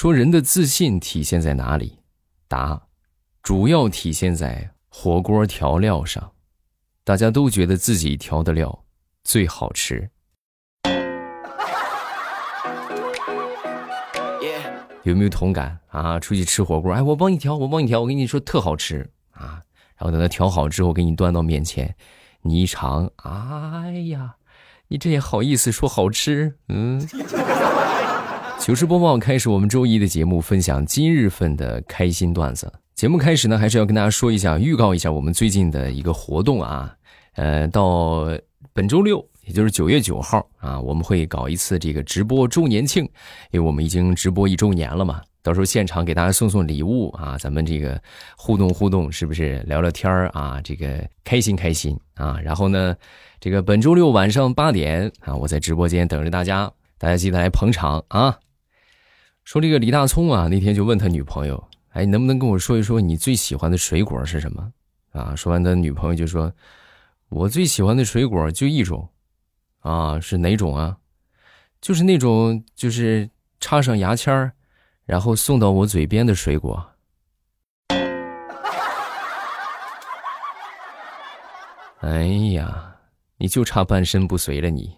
说人的自信体现在哪里？答：主要体现在火锅调料上。大家都觉得自己调的料最好吃。有没有同感啊？出去吃火锅，哎，我帮你调，我帮你调，我跟你说特好吃啊。然后等他调好之后，给你端到面前，你一尝，哎呀，你这也好意思说好吃？嗯。糗事播报开始，我们周一的节目分享今日份的开心段子。节目开始呢，还是要跟大家说一下，预告一下我们最近的一个活动啊。呃，到本周六，也就是九月九号啊，我们会搞一次这个直播周年庆，因为我们已经直播一周年了嘛。到时候现场给大家送送礼物啊，咱们这个互动互动，是不是聊聊天啊？这个开心开心啊。然后呢，这个本周六晚上八点啊，我在直播间等着大家，大家记得来捧场啊。说这个李大聪啊，那天就问他女朋友：“哎，你能不能跟我说一说你最喜欢的水果是什么？”啊，说完他女朋友就说：“我最喜欢的水果就一种，啊，是哪种啊？就是那种就是插上牙签儿，然后送到我嘴边的水果。”哎呀，你就差半身不遂了你。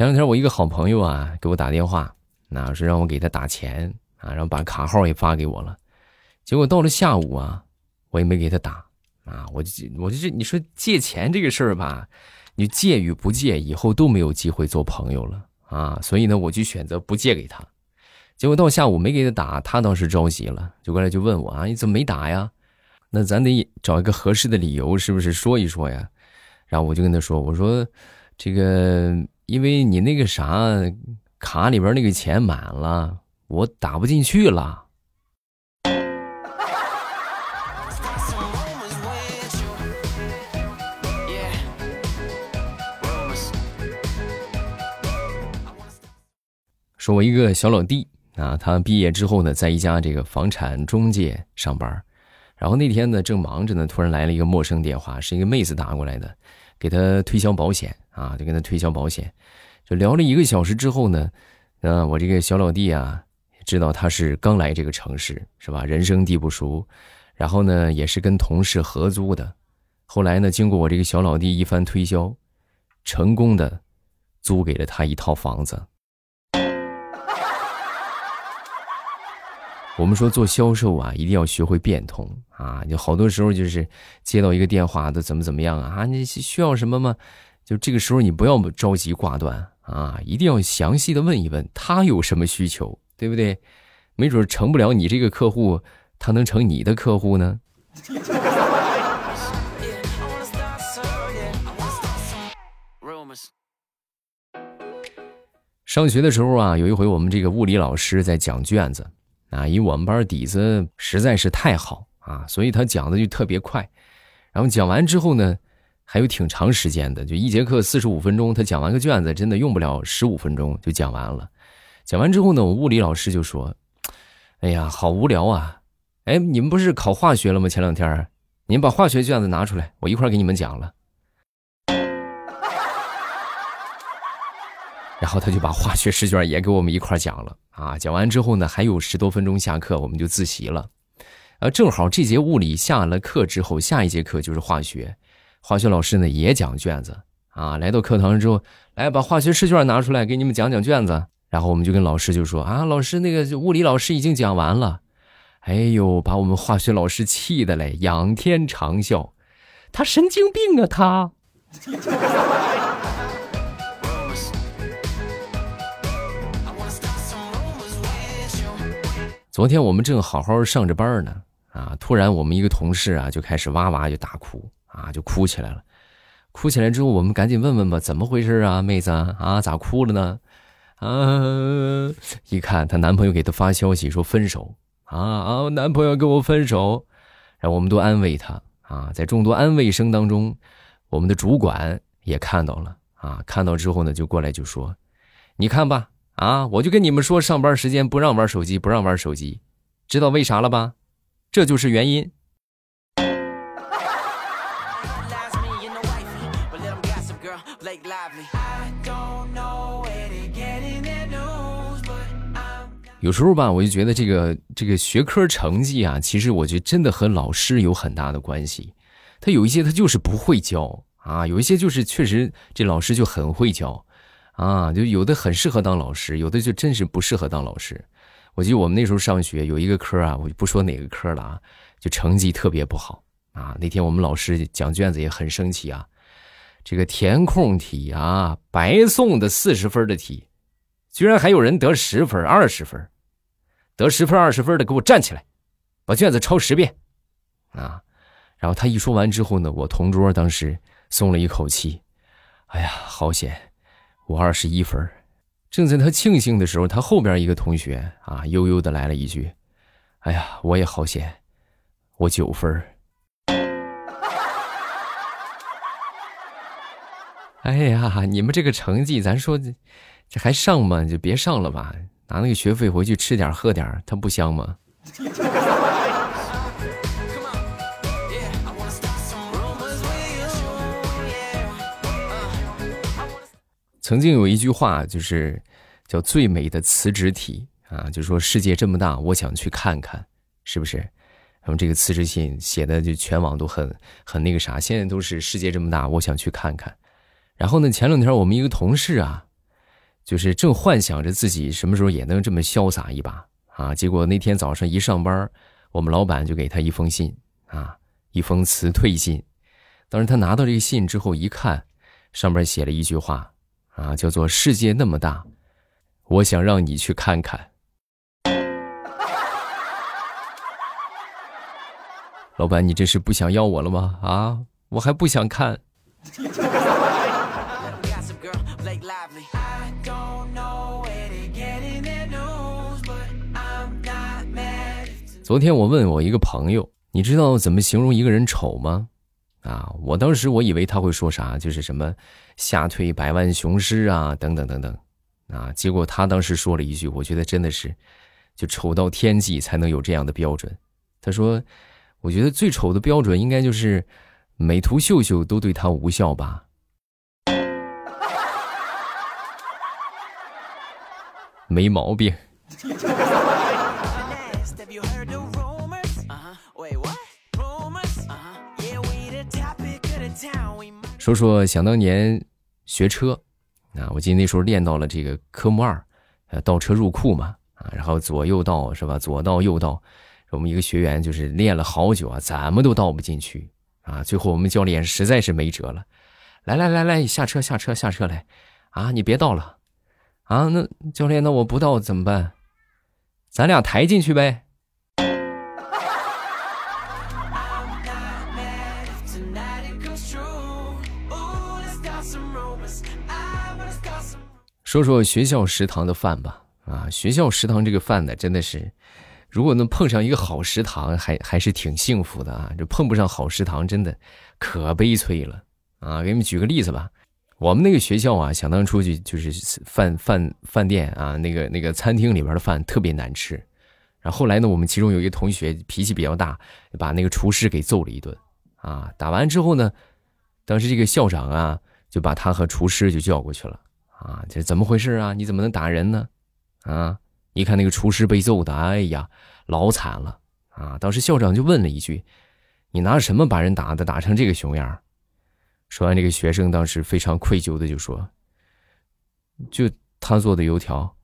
前两天我一个好朋友啊给我打电话，那是让我给他打钱啊，然后把卡号也发给我了。结果到了下午啊，我也没给他打啊，我就我就这你说借钱这个事儿吧，你借与不借，以后都没有机会做朋友了啊。所以呢，我就选择不借给他。结果到下午没给他打，他倒是着急了，就过来就问我啊，你怎么没打呀？那咱得找一个合适的理由，是不是说一说呀？然后我就跟他说，我说这个。因为你那个啥卡里边那个钱满了，我打不进去了。说，我一个小老弟啊，他毕业之后呢，在一家这个房产中介上班，然后那天呢正忙着呢，突然来了一个陌生电话，是一个妹子打过来的，给他推销保险。啊，就跟他推销保险，就聊了一个小时之后呢，嗯，我这个小老弟啊，知道他是刚来这个城市，是吧？人生地不熟，然后呢，也是跟同事合租的。后来呢，经过我这个小老弟一番推销，成功的租给了他一套房子。我们说做销售啊，一定要学会变通啊！就好多时候就是接到一个电话的怎么怎么样啊？你需要什么吗？就这个时候，你不要着急挂断啊，一定要详细的问一问他有什么需求，对不对？没准成不了你这个客户，他能成你的客户呢。上学的时候啊，有一回我们这个物理老师在讲卷子啊，因为我们班底子实在是太好啊，所以他讲的就特别快，然后讲完之后呢。还有挺长时间的，就一节课四十五分钟，他讲完个卷子，真的用不了十五分钟就讲完了。讲完之后呢，我物理老师就说：“哎呀，好无聊啊！哎，你们不是考化学了吗？前两天，你们把化学卷子拿出来，我一块给你们讲了。”然后他就把化学试卷也给我们一块讲了啊。讲完之后呢，还有十多分钟下课，我们就自习了。呃，正好这节物理下了课之后，下一节课就是化学。化学老师呢也讲卷子啊，来到课堂之后，来把化学试卷拿出来给你们讲讲卷子。然后我们就跟老师就说啊，老师那个物理老师已经讲完了。哎呦，把我们化学老师气的嘞，仰天长啸，他神经病啊他。昨天我们正好好上着班呢，啊，突然我们一个同事啊就开始哇哇就大哭。啊，就哭起来了，哭起来之后，我们赶紧问问吧，怎么回事啊，妹子啊，咋哭了呢？啊，一看她男朋友给她发消息说分手啊啊，男朋友跟我分手，然后我们都安慰她啊，在众多安慰声当中，我们的主管也看到了啊，看到之后呢，就过来就说，你看吧，啊，我就跟你们说，上班时间不让玩手机，不让玩手机，知道为啥了吧？这就是原因。有时候吧，我就觉得这个这个学科成绩啊，其实我觉得真的和老师有很大的关系。他有一些他就是不会教啊，有一些就是确实这老师就很会教啊，就有的很适合当老师，有的就真是不适合当老师。我记得我们那时候上学有一个科啊，我就不说哪个科了啊，就成绩特别不好啊。那天我们老师讲卷子也很生气啊，这个填空题啊，白送的四十分的题。居然还有人得十分、二十分，得十分、二十分的，给我站起来，把卷子抄十遍，啊！然后他一说完之后呢，我同桌当时松了一口气，哎呀，好险，我二十一分。正在他庆幸的时候，他后边一个同学啊，悠悠的来了一句：“哎呀，我也好险，我九分。”哎呀，你们这个成绩，咱说。这还上吗？就别上了吧，拿那个学费回去吃点喝点，它不香吗？曾经有一句话，就是叫“最美的辞职体”啊，就说世界这么大，我想去看看，是不是？然后这个辞职信写的就全网都很很那个啥，现在都是世界这么大，我想去看看。然后呢，前两天我们一个同事啊。就是正幻想着自己什么时候也能这么潇洒一把啊！结果那天早上一上班，我们老板就给他一封信啊，一封辞退信。当时他拿到这个信之后一看，上边写了一句话啊，叫做“世界那么大，我想让你去看看”。老板，你这是不想要我了吗？啊，我还不想看。昨天我问我一个朋友，你知道怎么形容一个人丑吗？啊，我当时我以为他会说啥，就是什么吓退百万雄师啊，等等等等，啊，结果他当时说了一句，我觉得真的是，就丑到天际才能有这样的标准。他说，我觉得最丑的标准应该就是美图秀秀都对他无效吧。没毛病。说说想当年学车，啊，我记得那时候练到了这个科目二，呃，倒车入库嘛，啊，然后左右倒是吧？左倒右倒，我们一个学员就是练了好久啊，怎么都倒不进去啊。最后我们教练实在是没辙了，来来来来，下车下车下车来，啊，你别倒了，啊，那教练那我不倒怎么办？咱俩抬进去呗。说说学校食堂的饭吧，啊，学校食堂这个饭呢，真的是，如果能碰上一个好食堂，还还是挺幸福的啊。这碰不上好食堂，真的可悲催了啊。给你们举个例子吧，我们那个学校啊，想当初就就是饭饭饭店啊，那个那个餐厅里边的饭特别难吃。然后后来呢，我们其中有一个同学脾气比较大，把那个厨师给揍了一顿啊。打完之后呢，当时这个校长啊，就把他和厨师就叫过去了。啊，这怎么回事啊？你怎么能打人呢？啊！一看那个厨师被揍的，哎呀，老惨了啊！当时校长就问了一句：“你拿什么把人打的，打成这个熊样？”说完，这个学生当时非常愧疚的就说：“就他做的油条。”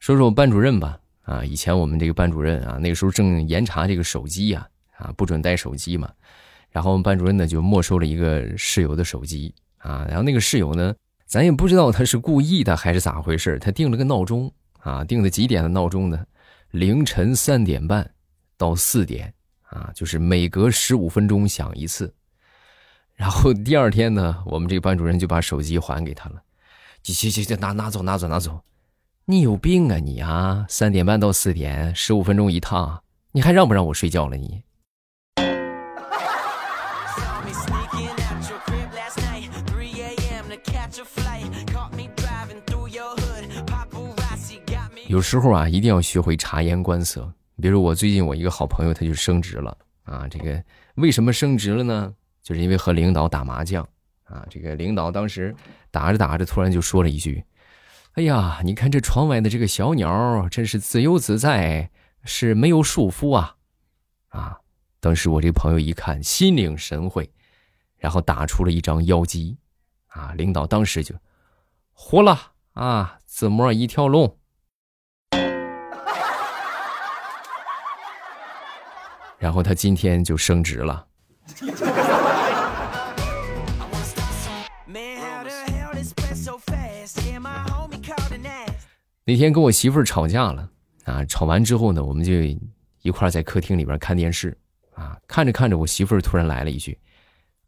说说我班主任吧。啊，以前我们这个班主任啊，那个时候正严查这个手机呀，啊，不准带手机嘛。然后我们班主任呢就没收了一个室友的手机啊。然后那个室友呢，咱也不知道他是故意的还是咋回事，他定了个闹钟啊，定的几点的闹钟呢？凌晨三点半到四点啊，就是每隔十五分钟响一次。然后第二天呢，我们这个班主任就把手机还给他了，行行行，拿拿走拿走拿走。你有病啊你啊！三点半到四点，十五分钟一趟，你还让不让我睡觉了你？有时候啊，一定要学会察言观色。比如我最近我一个好朋友，他就升职了啊。这个为什么升职了呢？就是因为和领导打麻将啊。这个领导当时打着打着，突然就说了一句：“哎呀，你看这窗外的这个小鸟，真是自由自在，是没有束缚啊！”啊，当时我这朋友一看，心领神会，然后打出了一张妖姬，啊，领导当时就活了啊，自摸一条龙。然后他今天就升职了。那天跟我媳妇儿吵架了啊，吵完之后呢，我们就一块在客厅里边看电视啊，看着看着，我媳妇儿突然来了一句：“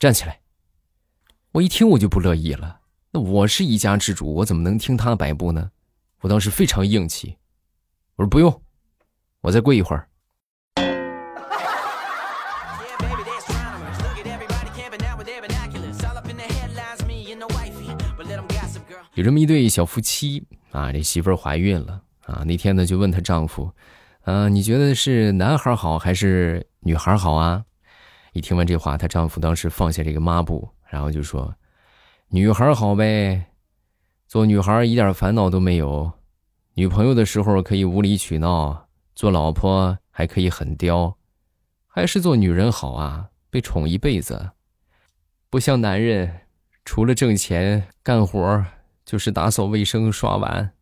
站起来。”我一听我就不乐意了，那我是一家之主，我怎么能听她摆布呢？我当时非常硬气，我说不用，我再跪一会儿。有这么一对小夫妻啊，这媳妇儿怀孕了啊。那天呢，就问她丈夫：“啊，你觉得是男孩好还是女孩好啊？”一听完这话，她丈夫当时放下这个抹布，然后就说：“女孩好呗，做女孩一点烦恼都没有，女朋友的时候可以无理取闹，做老婆还可以很刁，还是做女人好啊，被宠一辈子，不像男人，除了挣钱干活。”就是打扫卫生、刷碗。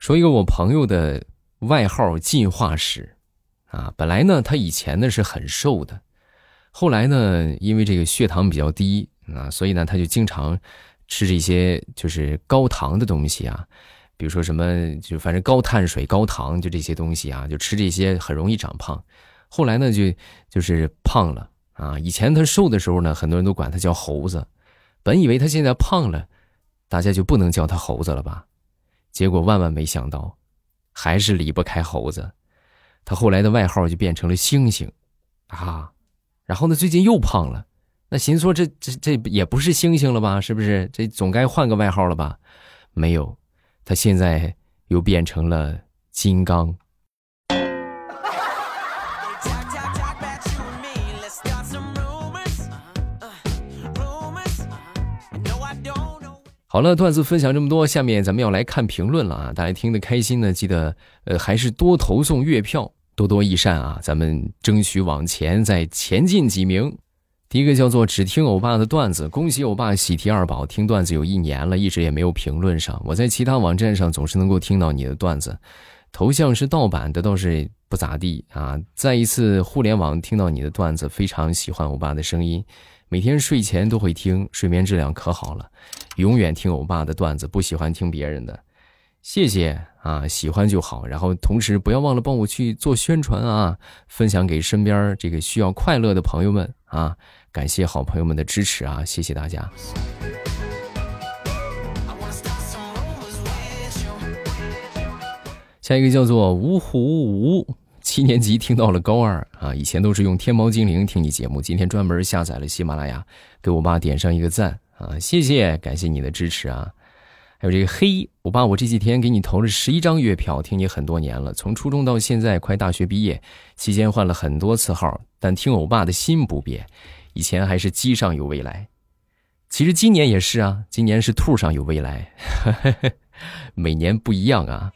说一个我朋友的外号“进化史”，啊，本来呢他以前呢是很瘦的，后来呢因为这个血糖比较低啊，所以呢他就经常吃这些就是高糖的东西啊。比如说什么，就反正高碳水、高糖，就这些东西啊，就吃这些很容易长胖。后来呢，就就是胖了啊。以前他瘦的时候呢，很多人都管他叫猴子。本以为他现在胖了，大家就不能叫他猴子了吧？结果万万没想到，还是离不开猴子。他后来的外号就变成了猩猩，啊。然后呢，最近又胖了，那寻思说这这这也不是猩猩了吧？是不是？这总该换个外号了吧？没有。他现在又变成了金刚。好了，段子分享这么多，下面咱们要来看评论了啊！大家听得开心呢，记得呃还是多投送月票，多多益善啊！咱们争取往前再前进几名。第一个叫做只听欧巴的段子，恭喜欧巴喜提二宝，听段子有一年了，一直也没有评论上。我在其他网站上总是能够听到你的段子，头像是盗版的倒是不咋地啊。再一次互联网听到你的段子，非常喜欢欧巴的声音，每天睡前都会听，睡眠质量可好了。永远听欧巴的段子，不喜欢听别人的。谢谢啊，喜欢就好。然后同时不要忘了帮我去做宣传啊，分享给身边这个需要快乐的朋友们啊。感谢好朋友们的支持啊！谢谢大家。下一个叫做芜湖吴，七年级听到了高二啊！以前都是用天猫精灵听你节目，今天专门下载了喜马拉雅，给我爸点上一个赞啊！谢谢，感谢你的支持啊！还有这个黑，我爸，我这几天给你投了十一张月票，听你很多年了，从初中到现在快大学毕业，期间换了很多次号，但听欧巴的心不变。以前还是鸡上有未来，其实今年也是啊，今年是兔上有未来，每年不一样啊。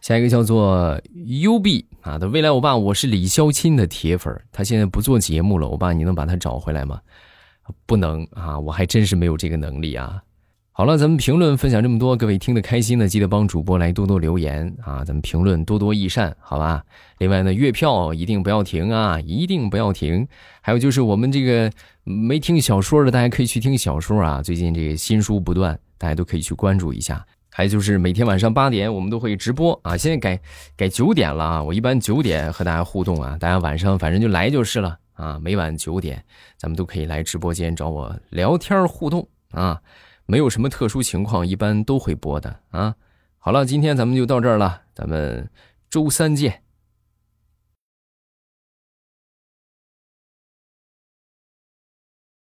下一个叫做 U B 啊的未来欧巴，我是李潇钦的铁粉，他现在不做节目了，欧巴你能把他找回来吗？不能啊，我还真是没有这个能力啊。好了，咱们评论分享这么多，各位听得开心的，记得帮主播来多多留言啊！咱们评论多多益善，好吧？另外呢，月票一定不要停啊，一定不要停。还有就是我们这个没听小说的，大家可以去听小说啊。最近这个新书不断，大家都可以去关注一下。还有就是每天晚上八点，我们都会直播啊。现在改改九点了啊，我一般九点和大家互动啊，大家晚上反正就来就是了啊。每晚九点，咱们都可以来直播间找我聊天互动啊。没有什么特殊情况，一般都会播的啊。好了，今天咱们就到这儿了，咱们周三见。